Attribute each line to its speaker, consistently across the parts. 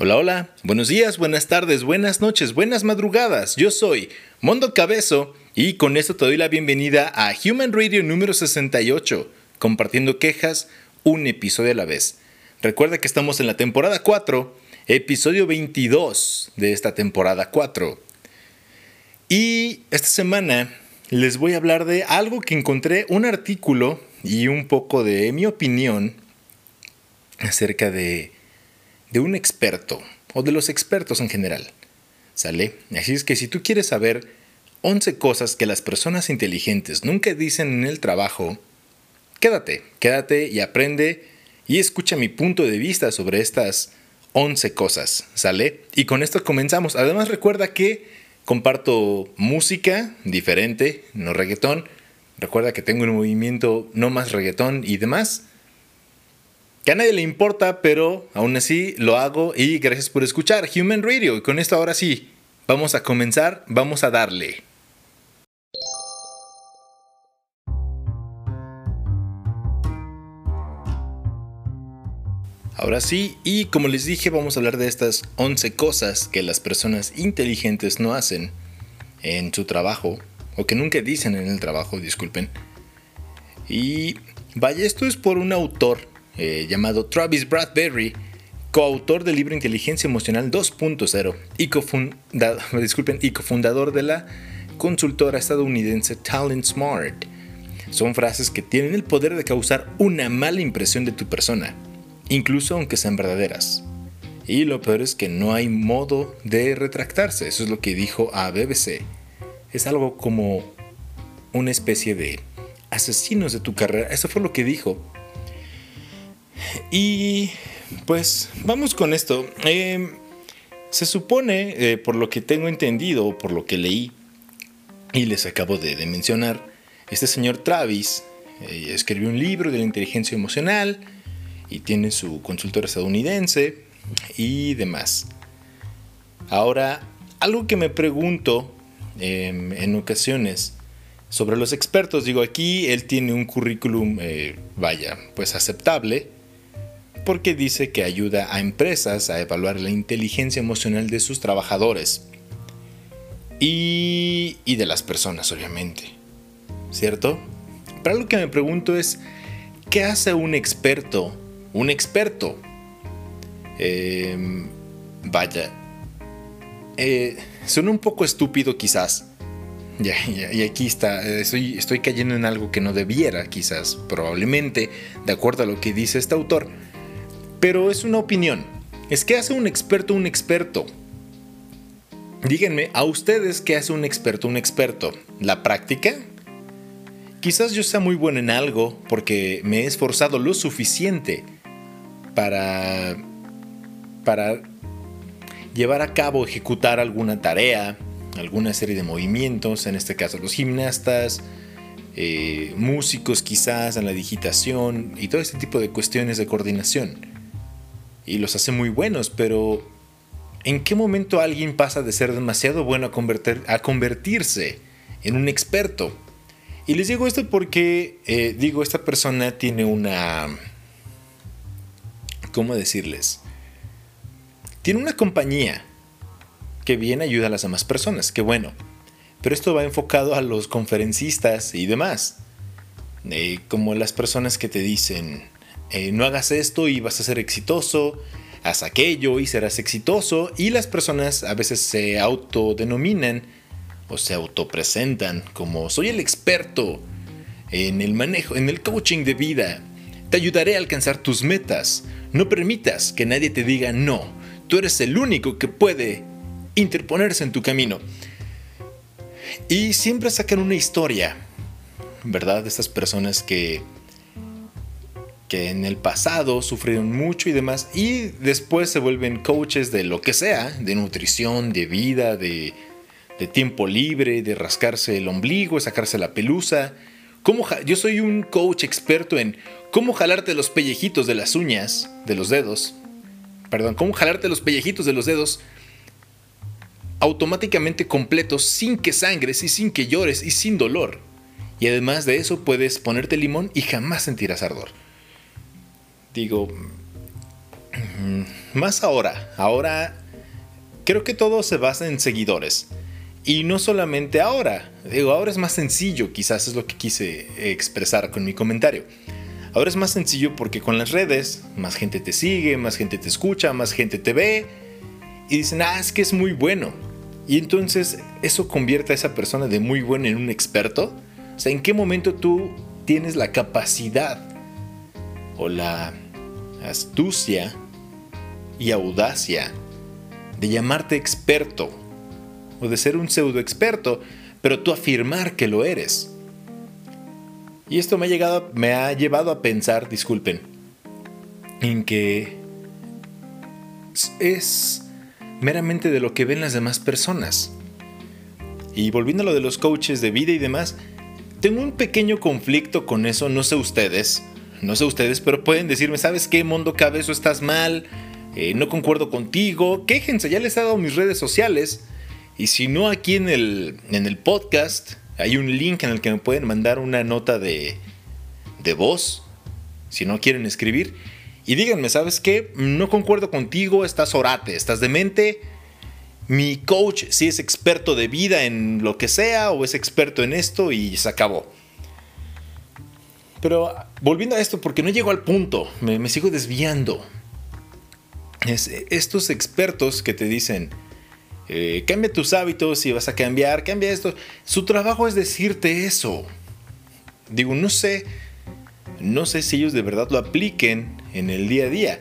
Speaker 1: Hola, hola, buenos días, buenas tardes, buenas noches, buenas madrugadas. Yo soy Mondo Cabezo y con esto te doy la bienvenida a Human Radio número 68, compartiendo quejas un episodio a la vez. Recuerda que estamos en la temporada 4, episodio 22 de esta temporada 4. Y esta semana les voy a hablar de algo que encontré, un artículo y un poco de mi opinión acerca de de un experto o de los expertos en general. ¿Sale? Así es que si tú quieres saber 11 cosas que las personas inteligentes nunca dicen en el trabajo, quédate, quédate y aprende y escucha mi punto de vista sobre estas 11 cosas, ¿sale? Y con esto comenzamos. Además recuerda que comparto música diferente, no reggaetón. Recuerda que tengo un movimiento no más reggaetón y demás que a nadie le importa, pero aún así lo hago y gracias por escuchar Human Radio. Y con esto ahora sí, vamos a comenzar, vamos a darle. Ahora sí, y como les dije, vamos a hablar de estas 11 cosas que las personas inteligentes no hacen en su trabajo, o que nunca dicen en el trabajo, disculpen. Y vaya, esto es por un autor eh, llamado Travis Bradbury, coautor del libro Inteligencia Emocional 2.0 y, y cofundador de la consultora estadounidense Talent Smart. Son frases que tienen el poder de causar una mala impresión de tu persona, incluso aunque sean verdaderas. Y lo peor es que no hay modo de retractarse, eso es lo que dijo a BBC. Es algo como una especie de asesinos de tu carrera, eso fue lo que dijo y pues vamos con esto. Em, se supone, eh, por lo que tengo entendido, por lo que leí y les acabo de, mencionar, este señor Travis eh, escribió un libro de la inteligencia emocional y tiene su consultor estadounidense y demás. Ahora, algo que me pregunto em, en ocasiones sobre los expertos, digo, aquí él tiene un currículum, eh, vaya, pues aceptable porque dice que ayuda a empresas a evaluar la inteligencia emocional de sus trabajadores y, de las personas, obviamente. ¿Cierto? Pero lo que me pregunto es, ¿qué hace un experto? Un experto. Em, vaya. Eh, suena un poco estúpido quizás. y aquí está, estoy, estoy cayendo en algo que no debiera quizás, probablemente, de acuerdo a lo que dice este autor pero es una opinión. Es que hace un experto un experto. Díganme, a ustedes, ¿qué hace un experto un experto? ¿La práctica? Quizás yo sea muy bueno en algo porque me he esforzado lo suficiente para, para llevar a cabo, ejecutar alguna tarea, alguna serie de movimientos, en este caso los gimnastas, eh, músicos quizás en la digitación y todo este tipo de cuestiones de coordinación y los hace muy buenos, pero ¿en qué momento alguien pasa de ser demasiado bueno a, a convertirse en un experto? Y les digo esto porque, eh, digo, esta persona tiene una... ¿Cómo decirles? Tiene una compañía que bien ayuda a las demás personas, qué bueno. Pero esto va enfocado a los conferencistas y demás. Eh, como las personas que te dicen, eh, no hagas esto y vas a ser exitoso, haz aquello y serás exitoso. Y las personas a veces se autodenominan o se autopresentan como soy el experto en el manejo, en el coaching de vida. Te ayudaré a alcanzar tus metas. No permitas que nadie te diga no. Tú eres el único que puede interponerse en tu camino. Y siempre sacan una historia, ¿verdad? De estas personas que que en el pasado sufrieron mucho y demás, y después se vuelven coaches de lo que sea, de nutrición, de vida, de, tiempo libre, de rascarse el ombligo, sacarse la pelusa. ¿Cómo yo soy un coach experto en cómo jalarte los pellejitos de las uñas, de los dedos, perdón, cómo jalarte los pellejitos de los dedos automáticamente completos sin que sangres y sin que llores y sin dolor. Y además de eso puedes ponerte limón y jamás sentirás ardor digo, mm, más ahora. Ahora creo que todo se basa en seguidores. Y no solamente ahora. Digo, ahora es más sencillo, quizás es lo que quise expresar con mi comentario. Ahora es más sencillo porque con las redes más gente te sigue, más gente te escucha, más gente te ve y dicen, ah, es que es muy bueno. Y entonces eso convierte a esa persona de muy bueno en un experto. O sea, ¿en qué momento tú tienes la capacidad o la astucia y audacia de llamarte experto o de ser un pseudo experto, pero tú afirmar que lo eres? Y esto me ha, llegado, me ha llevado a pensar, disculpen, en que es meramente de lo que ven las demás personas. Y volviendo a lo de los coaches de vida y demás, tengo un pequeño conflicto con eso, no sé ustedes, no sé ustedes, pero pueden decirme, ¿sabes qué, Mundo Cabezo, estás mal? Eh, no concuerdo contigo, quéjense, ya les he dado mis redes sociales. Y si no, aquí en el, en el podcast hay un link en el que me pueden mandar una nota de, de voz, si no quieren escribir. Y díganme, ¿sabes qué? No concuerdo contigo, estás orate, estás demente. Mi coach sí es experto de vida en lo que sea o es experto en esto y se acabó. Pero volviendo a esto, porque no llego al punto, me, sigo desviando. Es, estos expertos que te dicen, eh, cambia tus hábitos y vas a cambiar, cambia esto. Su trabajo es decirte eso. Digo, no sé, no sé si ellos de verdad lo apliquen en el día a día,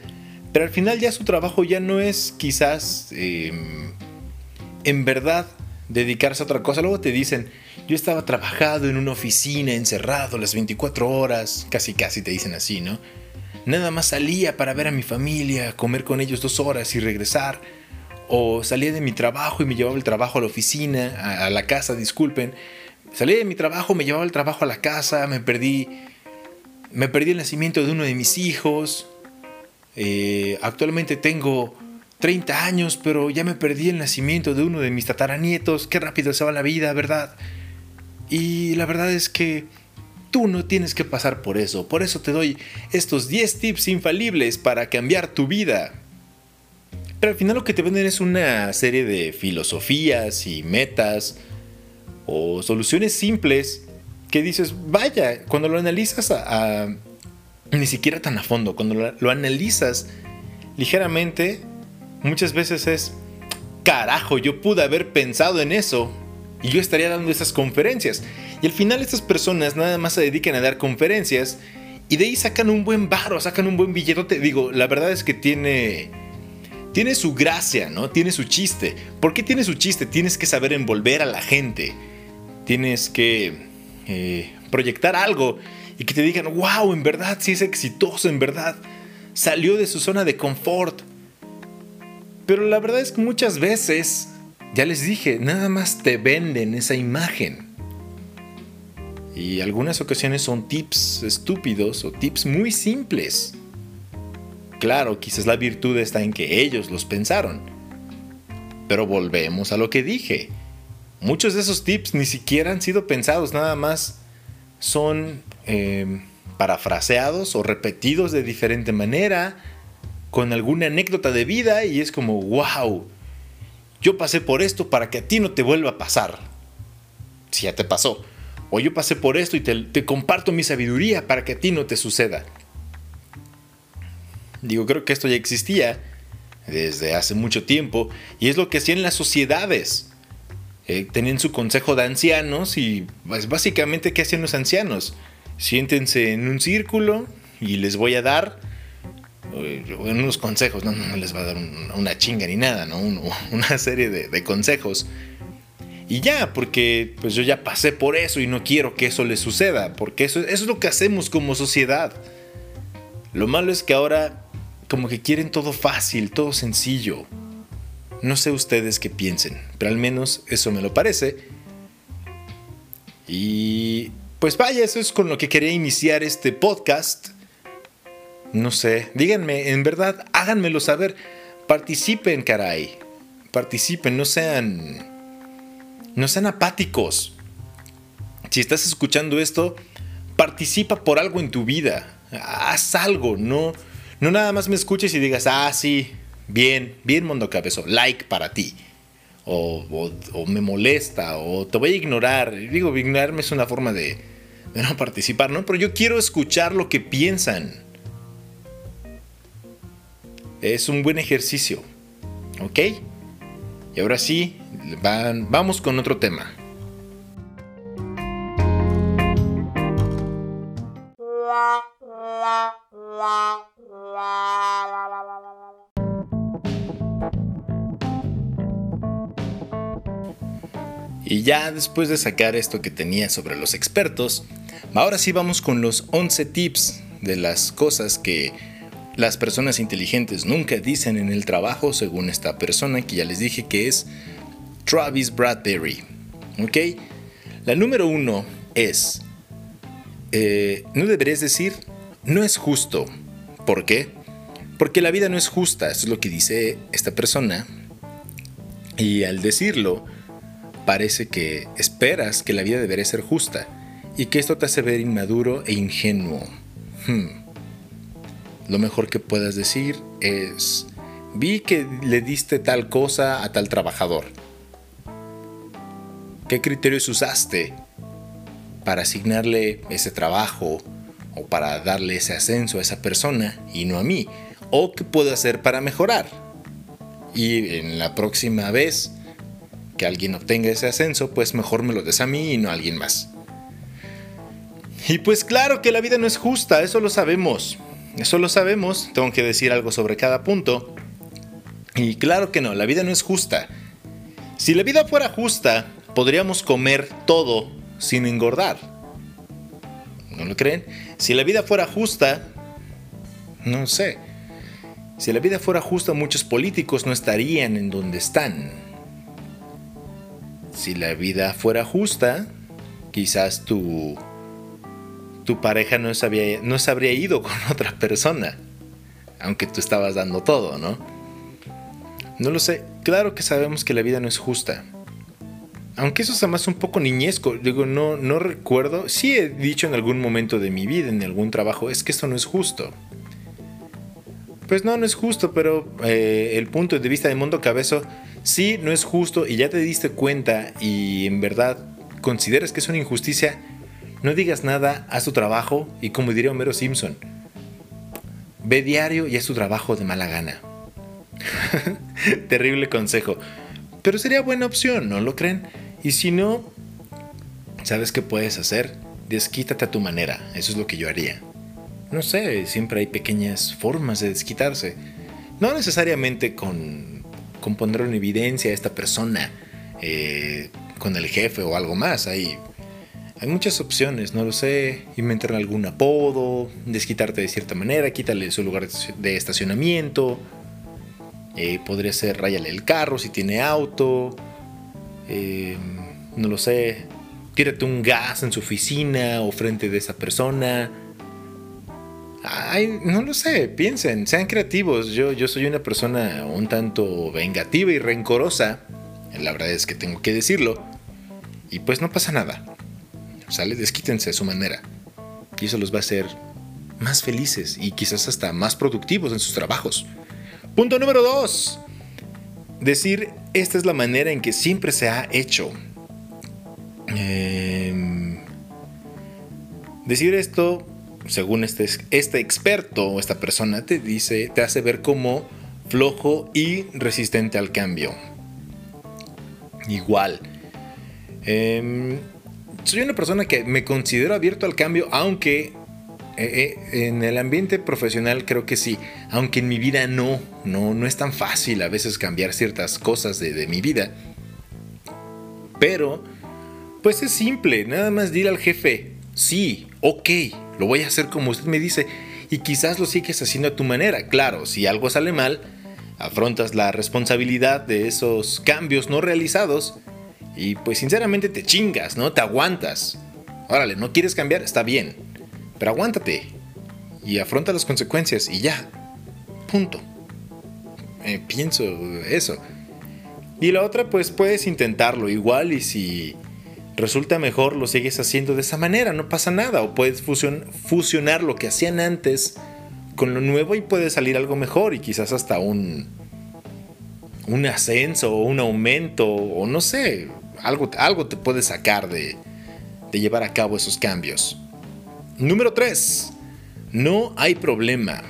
Speaker 1: pero al final ya su trabajo ya no es quizás em, en verdad dedicarse a otra cosa. Luego te dicen, yo estaba trabajando en una oficina, encerrado las 24 horas, casi casi te dicen así, ¿no? Nada más salía para ver a mi familia, comer con ellos dos horas y regresar o salía de mi trabajo y me llevaba el trabajo a la oficina, a, la casa, disculpen. Salía de mi trabajo, me llevaba el trabajo a la casa, me perdí, me perdí el nacimiento de uno de mis hijos. Eh, actualmente tengo 30 años, pero ya me perdí el nacimiento de uno de mis tataranietos. Qué rápido se va la vida, ¿verdad? Y la verdad es que tú no tienes que pasar por eso. Por eso te doy estos 10 tips infalibles para cambiar tu vida. Pero al final lo que te venden es una serie de filosofías y metas o soluciones simples que dices, vaya, cuando lo analizas a, ni siquiera tan a fondo, cuando lo, lo analizas ligeramente, muchas veces es, carajo, yo pude haber pensado en eso y yo estaría dando esas conferencias. Y al final estas personas nada más se dedican a dar conferencias y de ahí sacan un buen barro, sacan un buen billetote. Digo, la verdad es que tiene tiene su gracia, ¿no? Tiene su chiste. ¿Por qué tiene su chiste? Tienes que saber envolver a la gente. Tienes que eh, proyectar algo y que te digan, wow, en verdad sí es exitoso, en verdad salió de su zona de confort. Pero la verdad es que muchas veces, ya les dije, nada más te venden esa imagen. Y algunas ocasiones son tips estúpidos o tips muy simples. Claro, quizás la virtud está en que ellos los pensaron. Pero volvemos a lo que dije. Muchos de esos tips ni siquiera han sido pensados, nada más son em, parafraseados o repetidos de diferente manera, con alguna anécdota de vida y es como, wow, yo pasé por esto para que a ti no te vuelva a pasar. Si ya te pasó. O yo pasé por esto y te comparto mi sabiduría para que a ti no te suceda. Digo, creo que esto ya existía desde hace mucho tiempo y es lo que hacían las sociedades. Eh, tenían su consejo de ancianos y pues, básicamente ¿qué hacían los ancianos? Siéntense en un círculo y les voy a dar unos consejos, no, no, les va a dar una chinga ni nada, ¿no? una serie de, consejos. Y ya, porque pues yo ya pasé por eso y no quiero que eso les suceda, porque eso, eso es lo que hacemos como sociedad. Lo malo es que ahora como que quieren todo fácil, todo sencillo. No sé ustedes qué piensen, pero al menos eso me lo parece. Y pues vaya, eso es con lo que quería iniciar este podcast. No sé, díganme, en verdad, háganmelo saber. Participen, caray. Participen, no sean. No sean apáticos. Si estás escuchando esto, participa por algo en tu vida. Haz algo, no No nada más me escuches y digas, ah, sí, bien, bien Mundo Cabezo, like para ti. O, me molesta, o te voy a ignorar. Digo, ignorarme es una forma de, de no participar, ¿no? Pero yo quiero escuchar lo que piensan. Es un buen ejercicio. ¿Ok? Y ahora sí, vamos con otro tema. Y ya después de sacar esto que tenía sobre los expertos, ahora sí vamos con los 11 tips de las cosas que las personas inteligentes nunca dicen en el trabajo, según esta persona que ya les dije que es Travis Bradbury. ¿Ok? La número uno es, eh, no deberías decir, no es justo. ¿Por qué? Porque la vida no es justa, es lo que dice esta persona. Y al decirlo, parece que esperas que la vida debería ser justa y que esto te hace ver inmaduro e ingenuo. Hmm lo mejor que puedas decir es, vi que le diste tal cosa a tal trabajador. ¿Qué criterios usaste para asignarle ese trabajo o para darle ese ascenso a esa persona y no a mí? ¿O qué puedo hacer para mejorar? Y en la próxima vez que alguien obtenga ese ascenso, pues mejor me lo des a mí y no a alguien más. Y pues claro que la vida no es justa, eso lo sabemos. Eso lo sabemos, tengo que decir algo sobre cada punto. Y claro que no, la vida no es justa. Si la vida fuera justa, podríamos comer todo sin engordar. ¿No lo creen? Si la vida fuera justa, no sé. Si la vida fuera justa, muchos políticos no estarían en donde están. Si la vida fuera justa, quizás tu tu pareja no no se habría ido con otra persona, aunque tú estabas dando todo, ¿no? No lo sé, claro que sabemos que la vida no es justa. Aunque eso es además un poco niñesco, digo, no, no recuerdo, sí he dicho en algún momento de mi vida, en algún trabajo, es que esto no es justo. Pues no, no es justo, pero eh, el punto de vista de Mundo Cabezo, sí, no es justo y ya te diste cuenta y en verdad consideras que es una injusticia, no digas nada, haz tu trabajo y como diría Homero Simpson, ve diario y haz tu trabajo de mala gana. Terrible consejo. Pero sería buena opción, ¿no lo creen? Y si no, ¿sabes qué puedes hacer? Desquítate a tu manera. Eso es lo que yo haría. No sé, siempre hay pequeñas formas de desquitarse. No necesariamente con, con poner en evidencia a esta persona, eh, con el jefe o algo más. Hay hay muchas opciones, no lo sé. Inventar algún apodo, desquitarte de cierta manera, quítale su lugar de estacionamiento. Eh, podría ser rayale el carro si tiene auto. Eh, no lo sé. Tírate un gas en su oficina o frente de esa persona. Ay, no lo sé, piensen, sean creativos. Yo, yo soy una persona un tanto vengativa y rencorosa. La verdad es que tengo que decirlo. Y pues no pasa nada. ¿Sale? Desquítense a su manera. Y eso los va a hacer más felices y quizás hasta más productivos en sus trabajos. Punto número 2. Decir, esta es la manera en que siempre se ha hecho. Em, decir esto, según este, este experto o esta persona, te dice, te hace ver como flojo y resistente al cambio. Igual. Eh, soy una persona que me considero abierto al cambio, aunque eh, eh, en el ambiente profesional creo que sí, aunque en mi vida no, no, no es tan fácil a veces cambiar ciertas cosas de, mi vida. Pero, pues es simple, nada más dir al jefe, sí, ok, lo voy a hacer como usted me dice, y quizás lo sigues haciendo a tu manera. Claro, si algo sale mal, afrontas la responsabilidad de esos cambios no realizados y pues sinceramente te chingas, ¿no? Te aguantas. Órale, no quieres cambiar, está bien. Pero aguántate. Y afronta las consecuencias y ya. Punto. Eh, pienso eso. Y la otra, pues puedes intentarlo igual y si resulta mejor lo sigues haciendo de esa manera, no pasa nada. O puedes fusionar lo que hacían antes con lo nuevo y puede salir algo mejor y quizás hasta un, un ascenso o un aumento o no sé, algo, algo te puede sacar de, llevar a cabo esos cambios. Número 3. No hay problema.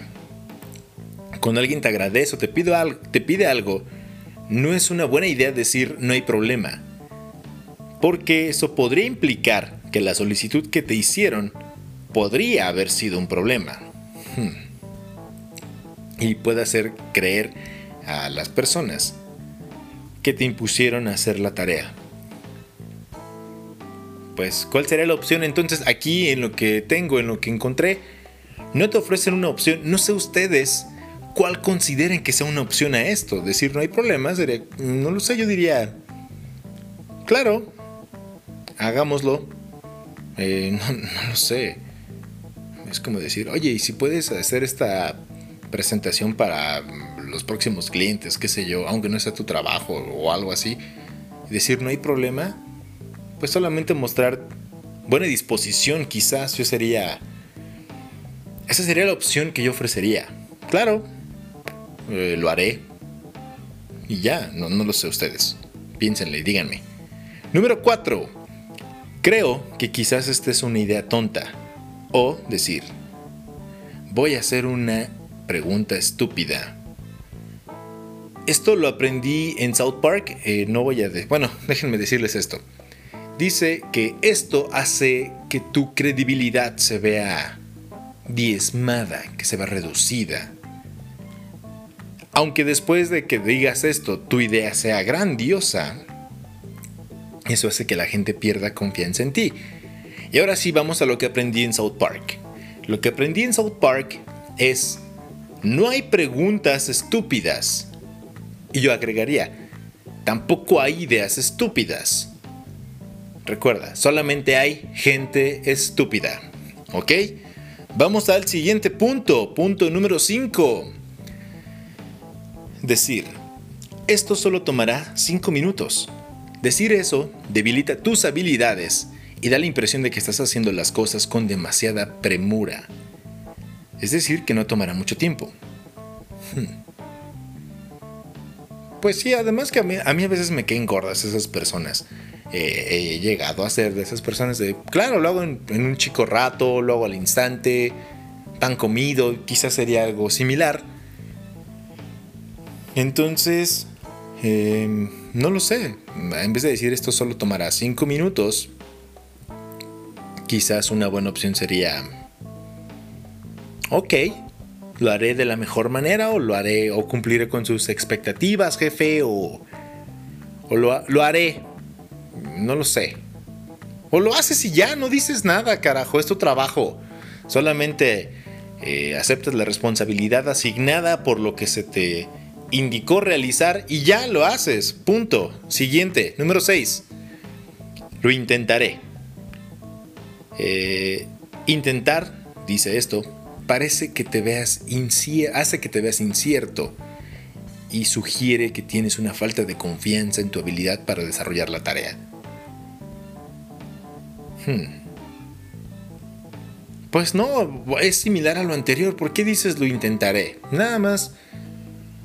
Speaker 1: Cuando alguien te agradece o te te pide algo, no es una buena idea decir no hay problema. Porque eso podría implicar que la solicitud que te hicieron podría haber sido un problema. Hmm. Y puede hacer creer a las personas que te impusieron a hacer la tarea. Pues, ¿cuál sería la opción entonces aquí en lo que tengo, en lo que encontré? No te ofrecen una opción, no sé ustedes cuál consideren que sea una opción a esto. Decir no hay problema, sería, no lo sé, yo diría, claro, hagámoslo. Eh, no, lo sé. Es como decir, oye, ¿y si puedes hacer esta presentación para los próximos clientes, qué sé yo, aunque no sea tu trabajo o algo así? Decir, no hay problema. Pues solamente mostrar buena disposición, quizás yo sería... Esa sería la opción que yo ofrecería. Claro, eh, lo haré. Y ya, no, no lo sé ustedes. Piénsenle, díganme. Número 4. Creo que quizás esta es una idea tonta. O decir, voy a hacer una pregunta estúpida. Esto lo aprendí en South Park. Eh, no voy a... bueno, déjenme decirles esto. Dice que esto hace que tu credibilidad se vea diezmada, que se vea reducida. Aunque después de que digas esto tu idea sea grandiosa, eso hace que la gente pierda confianza en ti. Y ahora sí vamos a lo que aprendí en South Park. Lo que aprendí en South Park es, no hay preguntas estúpidas. Y yo agregaría, tampoco hay ideas estúpidas. Recuerda, solamente hay gente estúpida. ¿Ok? Vamos al siguiente punto, punto número 5. Decir, esto solo tomará 5 minutos. Decir eso debilita tus habilidades y da la impresión de que estás haciendo las cosas con demasiada premura. Es decir, que no tomará mucho tiempo. Hmm. Pues sí, además que a mí, a mí, a veces me quedan gordas esas personas. he llegado a ser de esas personas de, claro, lo hago en, un chico rato, lo hago al instante, tan comido, quizás sería algo similar. Entonces, em, no lo sé. En vez de decir esto solo tomará 5 minutos, quizás una buena opción sería, ok, lo haré de la mejor manera o lo haré o cumpliré con sus expectativas, jefe, o, o lo, lo haré. No lo sé. O lo haces y ya, no dices nada, carajo, es tu trabajo. Solamente eh, aceptas la responsabilidad asignada por lo que se te indicó realizar y ya lo haces. Punto. Siguiente, número 6. Lo intentaré. Eh, intentar, dice esto, parece que te veas hace que te veas incierto y sugiere que tienes una falta de confianza en tu habilidad para desarrollar la tarea. Hmm. Pues no, es similar a lo anterior. ¿Por qué dices lo intentaré? Nada más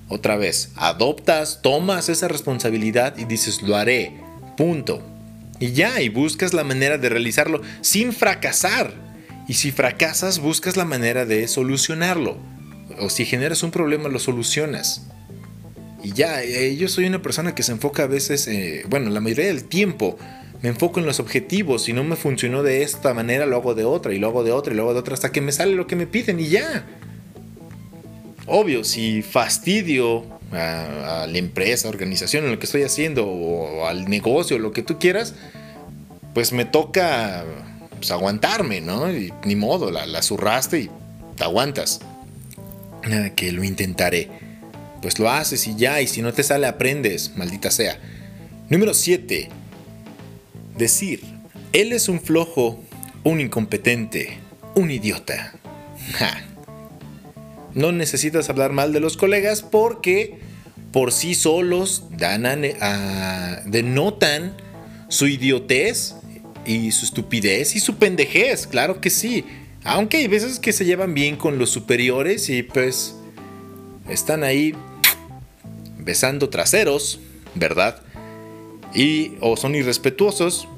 Speaker 1: otra vez, adoptas, tomas esa responsabilidad y dices, lo haré, punto. Y ya, y buscas la manera de realizarlo sin fracasar. Y si fracasas, buscas la manera de solucionarlo. O si generas un problema, lo solucionas. Y ya, eh, yo soy una persona que se enfoca a veces, eh, bueno, la mayoría del tiempo me enfoco en los objetivos. Si no me funcionó de esta manera, lo hago de otra, y lo hago de otra, y lo hago de otra, hasta que me sale lo que me piden y ya. Obvio, si fastidio a, la empresa, organización, en lo que estoy haciendo, o al negocio, lo que tú quieras, pues me toca pues, aguantarme, ¿no? Ni modo, la, la zurraste y te aguantas. Nada, que lo intentaré. Pues lo haces y ya, y si no te sale, aprendes, maldita sea. Número 7. Decir, él es un flojo, un incompetente, un idiota. No necesitas hablar mal de los colegas porque por sí solos dan denotan su idiotez y su estupidez y su pendejez, claro que sí. Aunque hay veces que se llevan bien con los superiores y pues están ahí besando traseros, ¿verdad? Y o son irrespetuosos.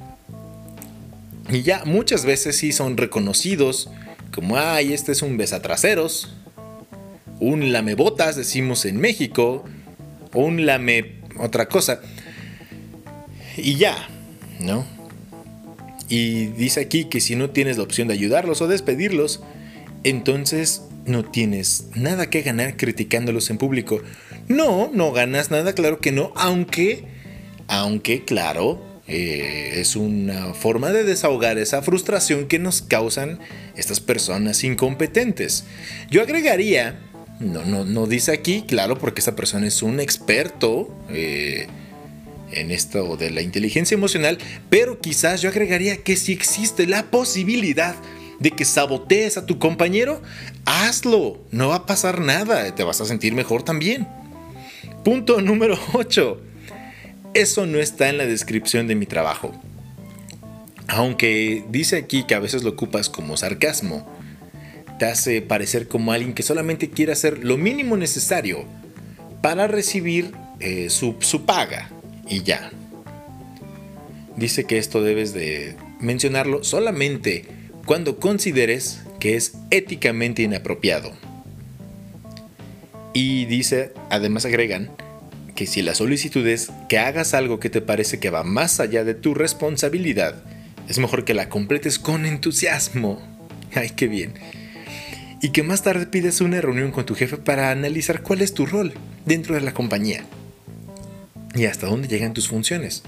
Speaker 1: Y ya muchas veces sí son reconocidos como, ay, este es un besatraseros, un lamebotas, decimos en México, un lame otra cosa. Y ya, ¿no? Y dice aquí que si no tienes la opción de ayudarlos o despedirlos, entonces no tienes nada que ganar criticándolos en público. No, no ganas nada, claro que no, aunque, aunque, claro, eh, es una forma de desahogar esa frustración que nos causan estas personas incompetentes. Yo agregaría, no, no, no dice aquí, claro, porque esta persona es un experto. Eh, en esto de la inteligencia emocional, pero quizás yo agregaría que si existe la posibilidad de que sabotees a tu compañero, hazlo, no va a pasar nada, te vas a sentir mejor también. Punto número 8. Eso no está en la descripción de mi trabajo. Aunque dice aquí que a veces lo ocupas como sarcasmo, te hace parecer como alguien que solamente quiere hacer lo mínimo necesario para recibir eh, su, su paga, y ya. Dice que esto debes de mencionarlo solamente cuando consideres que es éticamente inapropiado. Y dice, además agregan, que si la solicitud es que hagas algo que te parece que va más allá de tu responsabilidad, es mejor que la completes con entusiasmo. Ay, qué bien. Y que más tarde pides una reunión con tu jefe para analizar cuál es tu rol dentro de la compañía y hasta dónde llegan tus funciones.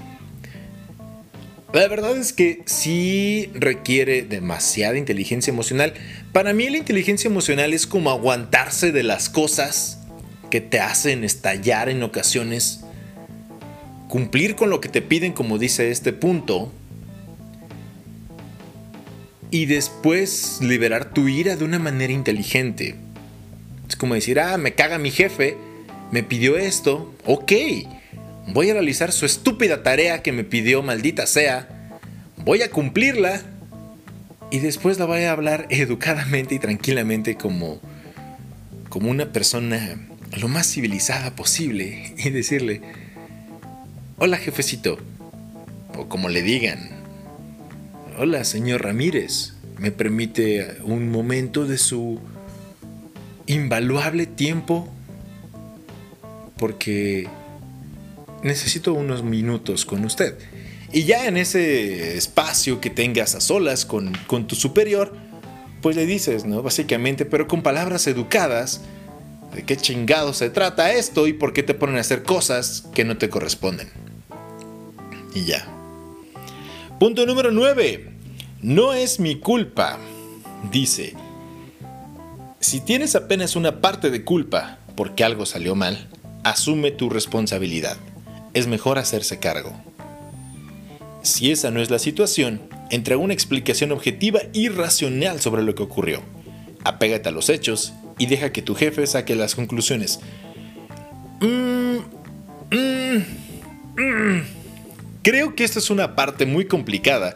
Speaker 1: La verdad es que sí requiere demasiada inteligencia emocional. Para mí la inteligencia emocional es como aguantarse de las cosas que te hacen estallar en ocasiones, cumplir con lo que te piden como dice este punto, y después liberar tu ira de una manera inteligente. Es como decir, ah, me caga mi jefe, me pidió esto, ok, Voy a realizar su estúpida tarea que me pidió, maldita sea. Voy a cumplirla. Y después la voy a hablar educadamente y tranquilamente como, como una persona lo más civilizada posible. Y decirle, hola jefecito. O como le digan, hola señor Ramírez. ¿Me permite un momento de su invaluable tiempo? Porque necesito unos minutos con usted. Y ya en ese espacio que tengas a solas con, tu superior, pues le dices, ¿no? Básicamente, pero con palabras educadas, de qué chingado se trata esto y por qué te ponen a hacer cosas que no te corresponden. Y ya. Punto número 9. No es mi culpa. Dice, si tienes apenas una parte de culpa porque algo salió mal, asume tu responsabilidad es mejor hacerse cargo. Si esa no es la situación, entrega una explicación objetiva y racional sobre lo que ocurrió. Apégate a los hechos y deja que tu jefe saque las conclusiones. Mm, mm, mm. Creo que esta es una parte muy complicada,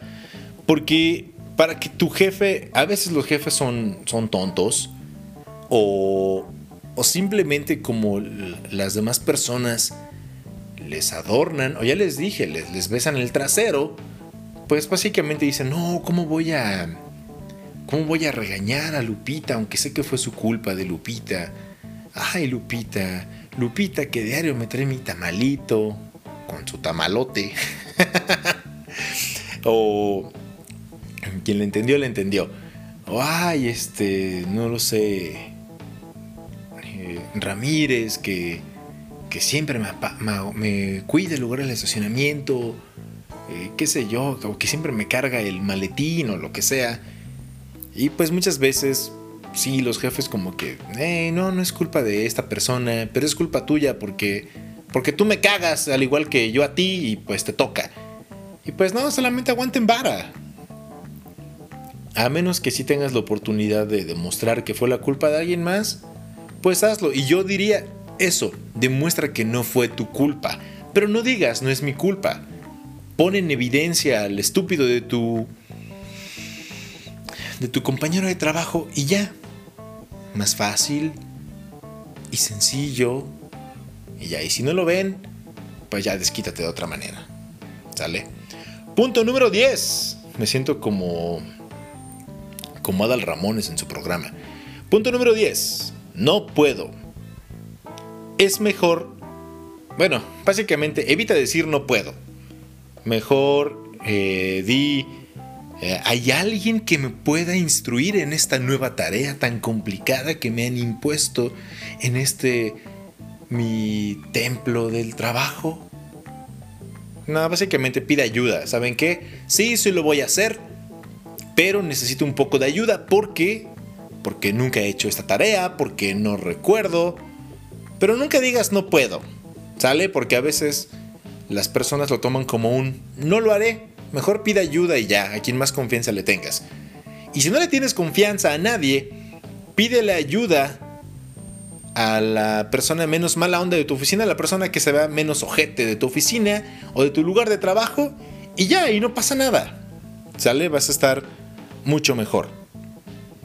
Speaker 1: porque para que tu jefe, a veces los jefes son, son tontos, o, o simplemente como las demás personas les adornan, o ya les dije, les, besan el trasero, pues básicamente dicen, no, ¿cómo voy a... ¿Cómo voy a regañar a Lupita, aunque sé que fue su culpa de Lupita? Ay, Lupita, Lupita que diario me trae mi tamalito, con su tamalote. o quien le entendió, le entendió. O, ay, este, no lo sé. Eh, Ramírez que que siempre me, me, cuide el lugar del estacionamiento, eh, qué sé yo, o que siempre me carga el maletín o lo que sea. Y pues muchas veces, sí, los jefes como que, eh, no, no es culpa de esta persona, pero es culpa tuya porque, porque tú me cagas al igual que yo a ti y pues te toca. Y pues no, solamente aguanten vara. A menos que si tengas la oportunidad de demostrar que fue la culpa de alguien más, pues hazlo. Y yo diría, eso demuestra que no fue tu culpa. Pero no digas, no es mi culpa. Pon en evidencia al estúpido de tu de tu compañero de trabajo y ya. Más fácil y sencillo. Y ya, y si no lo ven, pues ya desquítate de otra manera. ¿Sale? Punto número 10. Me siento como como Adal Ramones en su programa. Punto número 10. No puedo. Es mejor, bueno, básicamente evita decir no puedo. Mejor eh, di, eh, ¿hay alguien que me pueda instruir en esta nueva tarea tan complicada que me han impuesto en este mi templo del trabajo? No, básicamente pide ayuda. ¿Saben qué? Sí, sí lo voy a hacer, pero necesito un poco de ayuda porque porque nunca he hecho esta tarea, porque no recuerdo. Pero nunca digas no puedo. ¿Sale? Porque a veces las personas lo toman como un no lo haré. Mejor pide ayuda y ya, a quien más confianza le tengas. Y si no le tienes confianza a nadie, pídele ayuda a la persona menos mala onda de tu oficina, a la persona que se vea menos ojete de tu oficina o de tu lugar de trabajo y ya, y no pasa nada. ¿Sale? Vas a estar mucho mejor.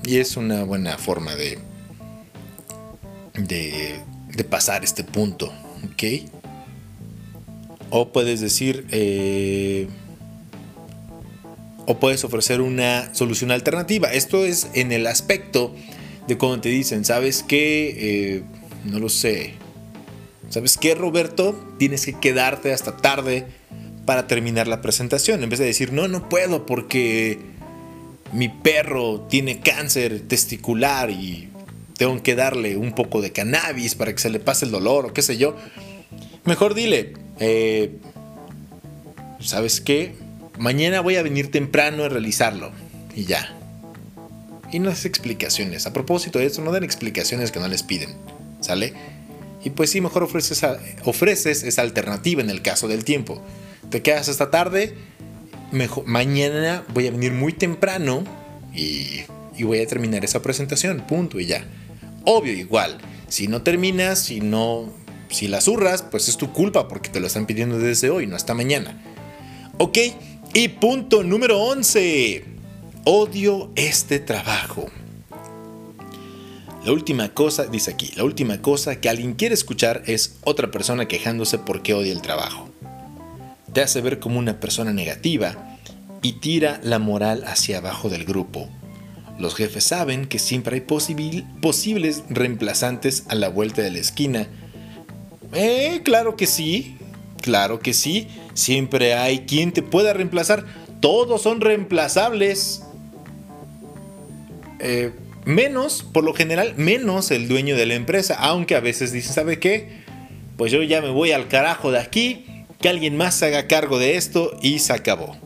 Speaker 1: Y es una buena forma de, de, de pasar este punto. ¿Ok? O puedes decir... Eh, o puedes ofrecer una solución alternativa. Esto es en el aspecto de cuando te dicen, ¿sabes qué? Eh, no lo sé. ¿Sabes qué, Roberto? Tienes que quedarte hasta tarde para terminar la presentación. En vez de decir, no, no puedo porque mi perro tiene cáncer testicular y tengo que darle un poco de cannabis para que se le pase el dolor o qué sé yo. Mejor dile, eh, ¿sabes qué? Mañana voy a venir temprano a realizarlo. Y ya. Y no das explicaciones. A propósito de eso, no dan explicaciones que no les piden. ¿Sale? Y pues sí, mejor ofreces, esa alternativa en el caso del tiempo. Te quedas hasta tarde mañana voy a venir muy temprano y, voy a terminar esa presentación, punto y ya. Obvio, igual, si no terminas, si no, si la zurras, pues es tu culpa porque te lo están pidiendo desde hoy, no hasta mañana. Ok, y punto número 11. Odio este trabajo. La última cosa, dice aquí, la última cosa que alguien quiere escuchar es otra persona quejándose porque odia el trabajo te hace ver como una persona negativa y tira la moral hacia abajo del grupo. Los jefes saben que siempre hay posibles reemplazantes a la vuelta de la esquina. Eh, claro que sí, claro que sí, siempre hay quien te pueda reemplazar. Todos son reemplazables. Eh, menos, por lo general, menos el dueño de la empresa, aunque a veces dice, ¿sabe qué? Pues yo ya me voy al carajo de aquí que alguien más haga cargo de esto y se acabó.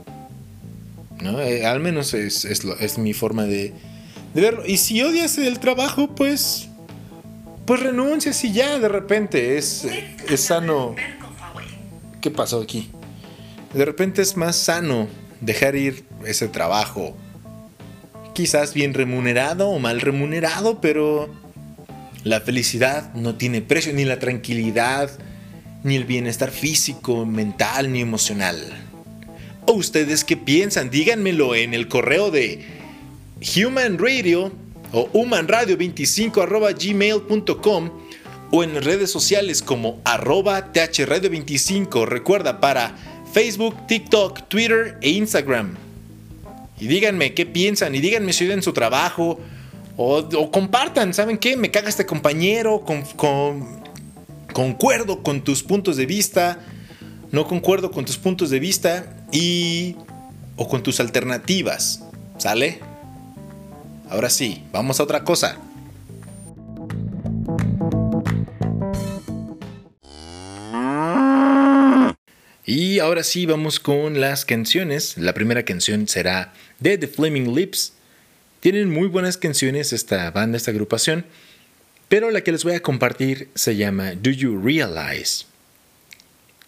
Speaker 1: ¿No? Eh, al menos es, es, mi forma de, verlo. Y si odias el trabajo, pues. Pues renuncias y ya de repente es, es sano. ¿Qué pasó aquí? De repente es más sano dejar ir ese trabajo. Quizás bien remunerado o mal remunerado, pero la felicidad no tiene precio, ni la tranquilidad, ni el bienestar físico, mental ni emocional. ¿O ustedes qué piensan? Díganmelo en el correo de Human Radio o humanradio25 gmail.com o en redes sociales como arroba thradio25. Recuerda para Facebook, TikTok, Twitter e Instagram. Y díganme qué piensan y díganme si oyen su trabajo o, compartan, ¿saben qué? Me caga este compañero con concuerdo con tus puntos de vista, no concuerdo con tus puntos de vista y o con tus alternativas, ¿sale? Ahora sí, vamos a otra cosa. Y ahora sí vamos con las canciones. La primera canción será de The Flaming Lips. Tienen muy buenas canciones esta banda, esta agrupación. Pero la que les voy a compartir se llama Do You Realize?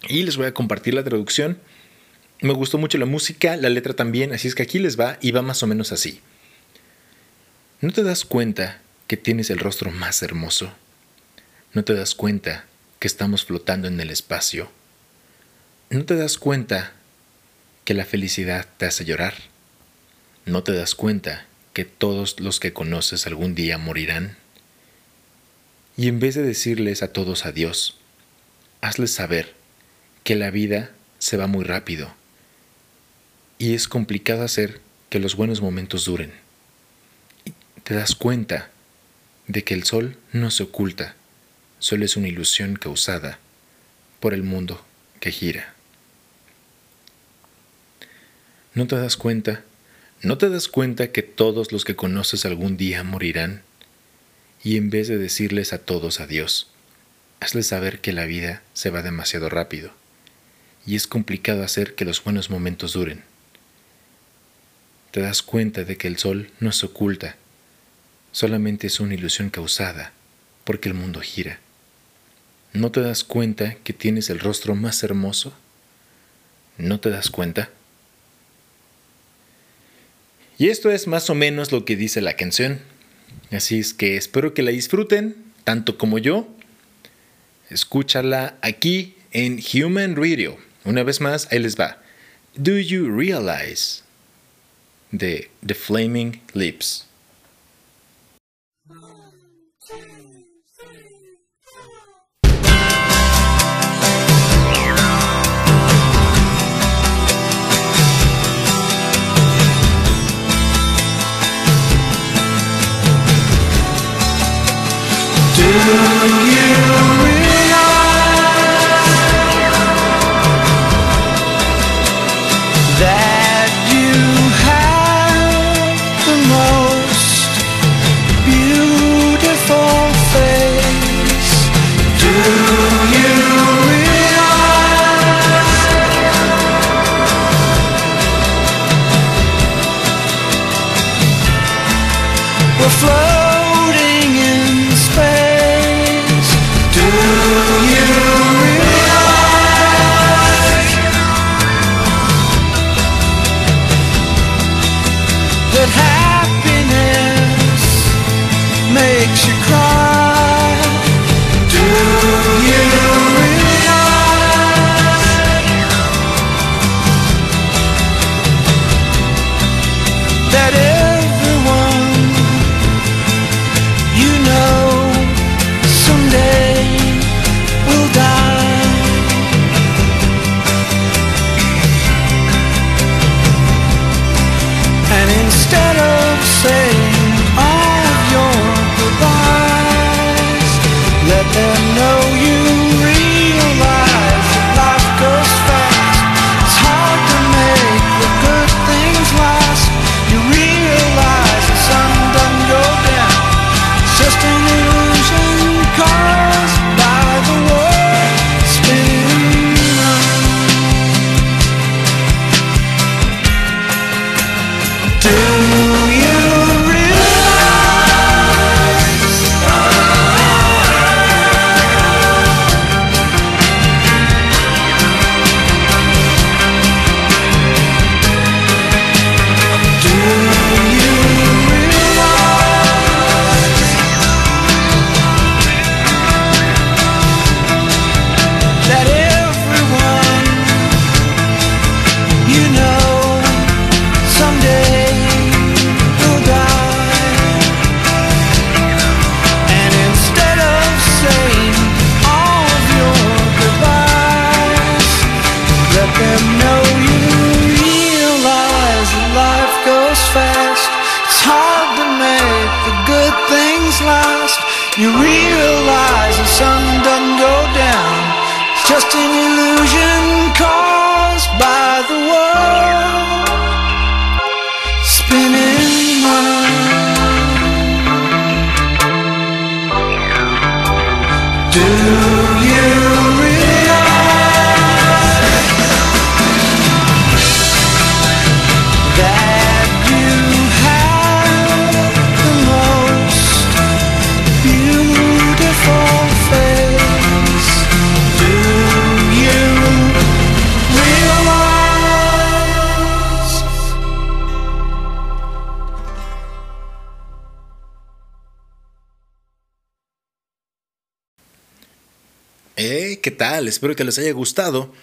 Speaker 1: Y les voy a compartir la traducción. Me gustó mucho la música, la letra también, así es que aquí les va y va más o menos así. ¿No te das cuenta que tienes el rostro más hermoso? ¿No te das cuenta que estamos flotando en el espacio? ¿No te das cuenta que la felicidad te hace llorar? ¿No te das cuenta
Speaker 2: que todos los que conoces algún día morirán? Y en vez de decirles a todos adiós, hazles saber que la vida se va muy rápido y es complicado hacer que los buenos momentos duren. Te das cuenta de que el sol no se oculta, solo es una ilusión causada por el mundo que gira. ¿No te das cuenta? ¿No te das cuenta que todos los que conoces algún día morirán? Y en vez de decirles a todos adiós, hazles saber que la vida se va demasiado rápido y es complicado hacer que los buenos momentos duren. Te das cuenta de que el sol no se oculta, solamente es una ilusión causada porque el mundo gira. ¿No te das cuenta que tienes el rostro más hermoso? ¿No te das cuenta? Y esto es más o menos lo que dice la canción. Así es que espero que la disfruten, tanto como yo. Escúchala aquí en Human Radio. Una vez más, ahí les va. Do you realize? De The Flaming Lips. Espero que les haya gustado.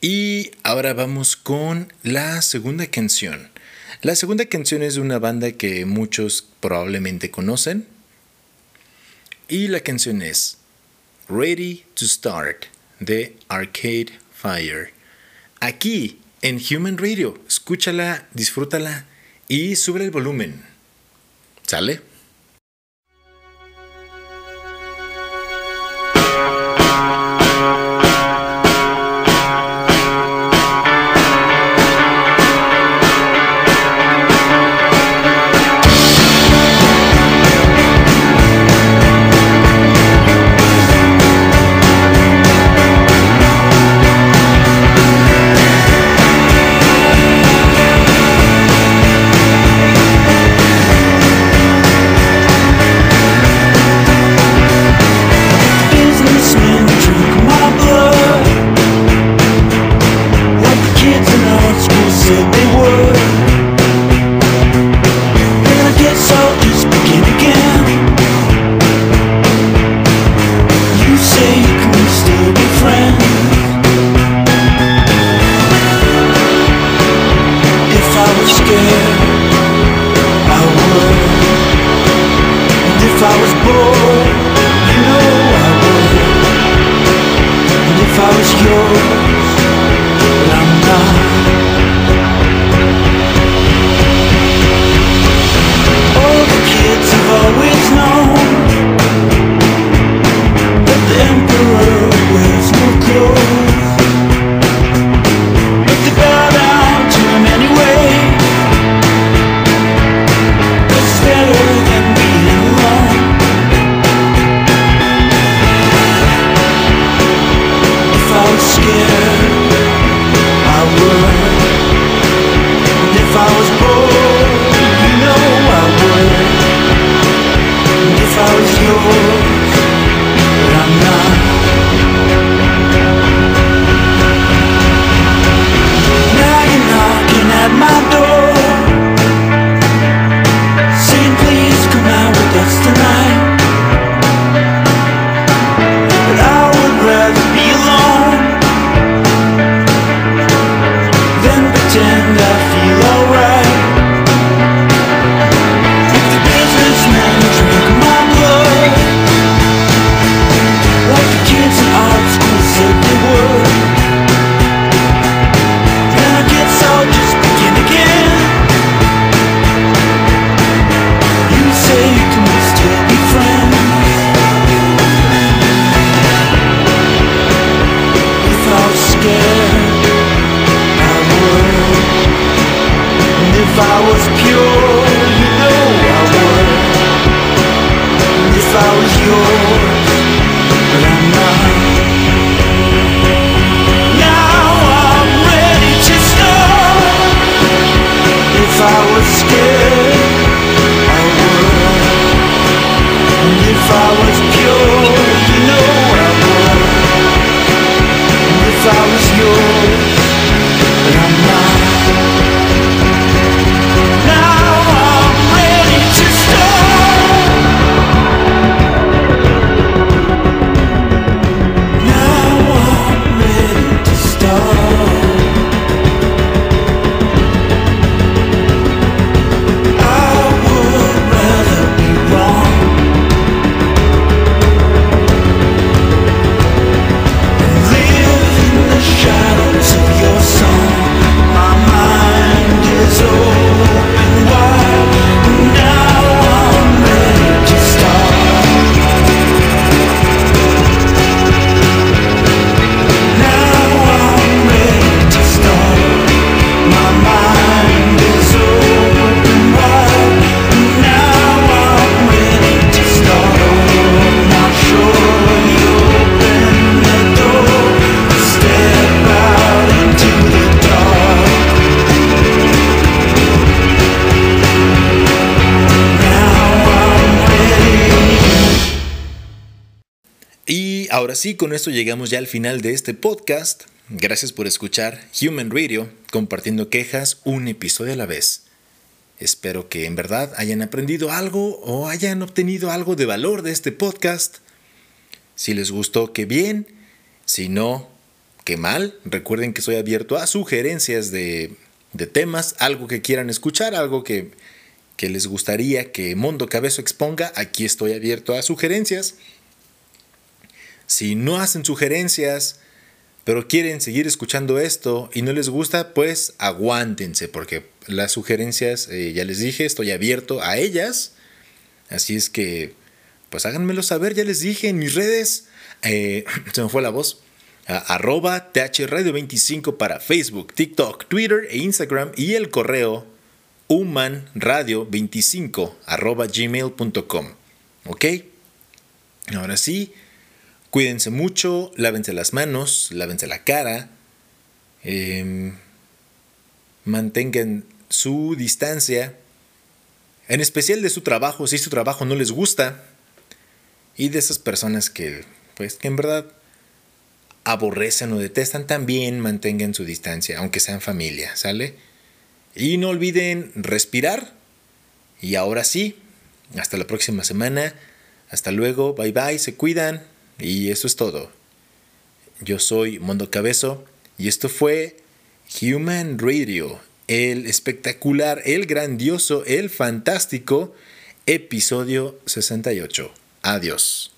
Speaker 2: Y ahora vamos con la segunda canción. La segunda canción es de una banda que muchos probablemente conocen. Y la canción es Ready to Start de Arcade Fire. Aquí en Human Radio, escúchala, disfrútala y sube el volumen. ¿Sale? Ahora sí, con esto llegamos ya al final de este podcast. Gracias por escuchar Human Radio, compartiendo quejas un episodio a la vez. Espero que en verdad hayan aprendido algo o hayan obtenido algo de valor de este podcast. Si les gustó, qué bien. Si no, qué mal. Recuerden que estoy abierto a sugerencias de
Speaker 1: de temas, algo que quieran escuchar, algo que, que les gustaría que Mundo Cabezo exponga, aquí estoy abierto a sugerencias. Si no hacen sugerencias, pero quieren seguir escuchando esto y no les gusta, pues aguántense, porque las sugerencias, eh, ya les dije, estoy abierto a ellas. Así es que, pues háganmelo saber, ya les dije en mis redes. Eh, se me fue la voz. arroba thradio25 para Facebook, TikTok, Twitter e Instagram y el correo humanradio25 arroba gmail.com. ¿Ok? Ahora sí, cuídense mucho, lávense las manos, lávense la cara, em, mantengan su distancia, en especial de su trabajo, si su trabajo no les gusta, y de esas personas que, pues, que en verdad aborrecen o detestan, también mantengan su distancia, aunque sean familia, ¿sale? Y no olviden respirar. Y ahora sí, hasta la próxima semana. Hasta luego, bye bye, se cuidan. Y eso es todo. Yo soy Mondo Cabezo y esto fue Human Radio, el espectacular, el grandioso, el fantástico episodio 68. Adiós.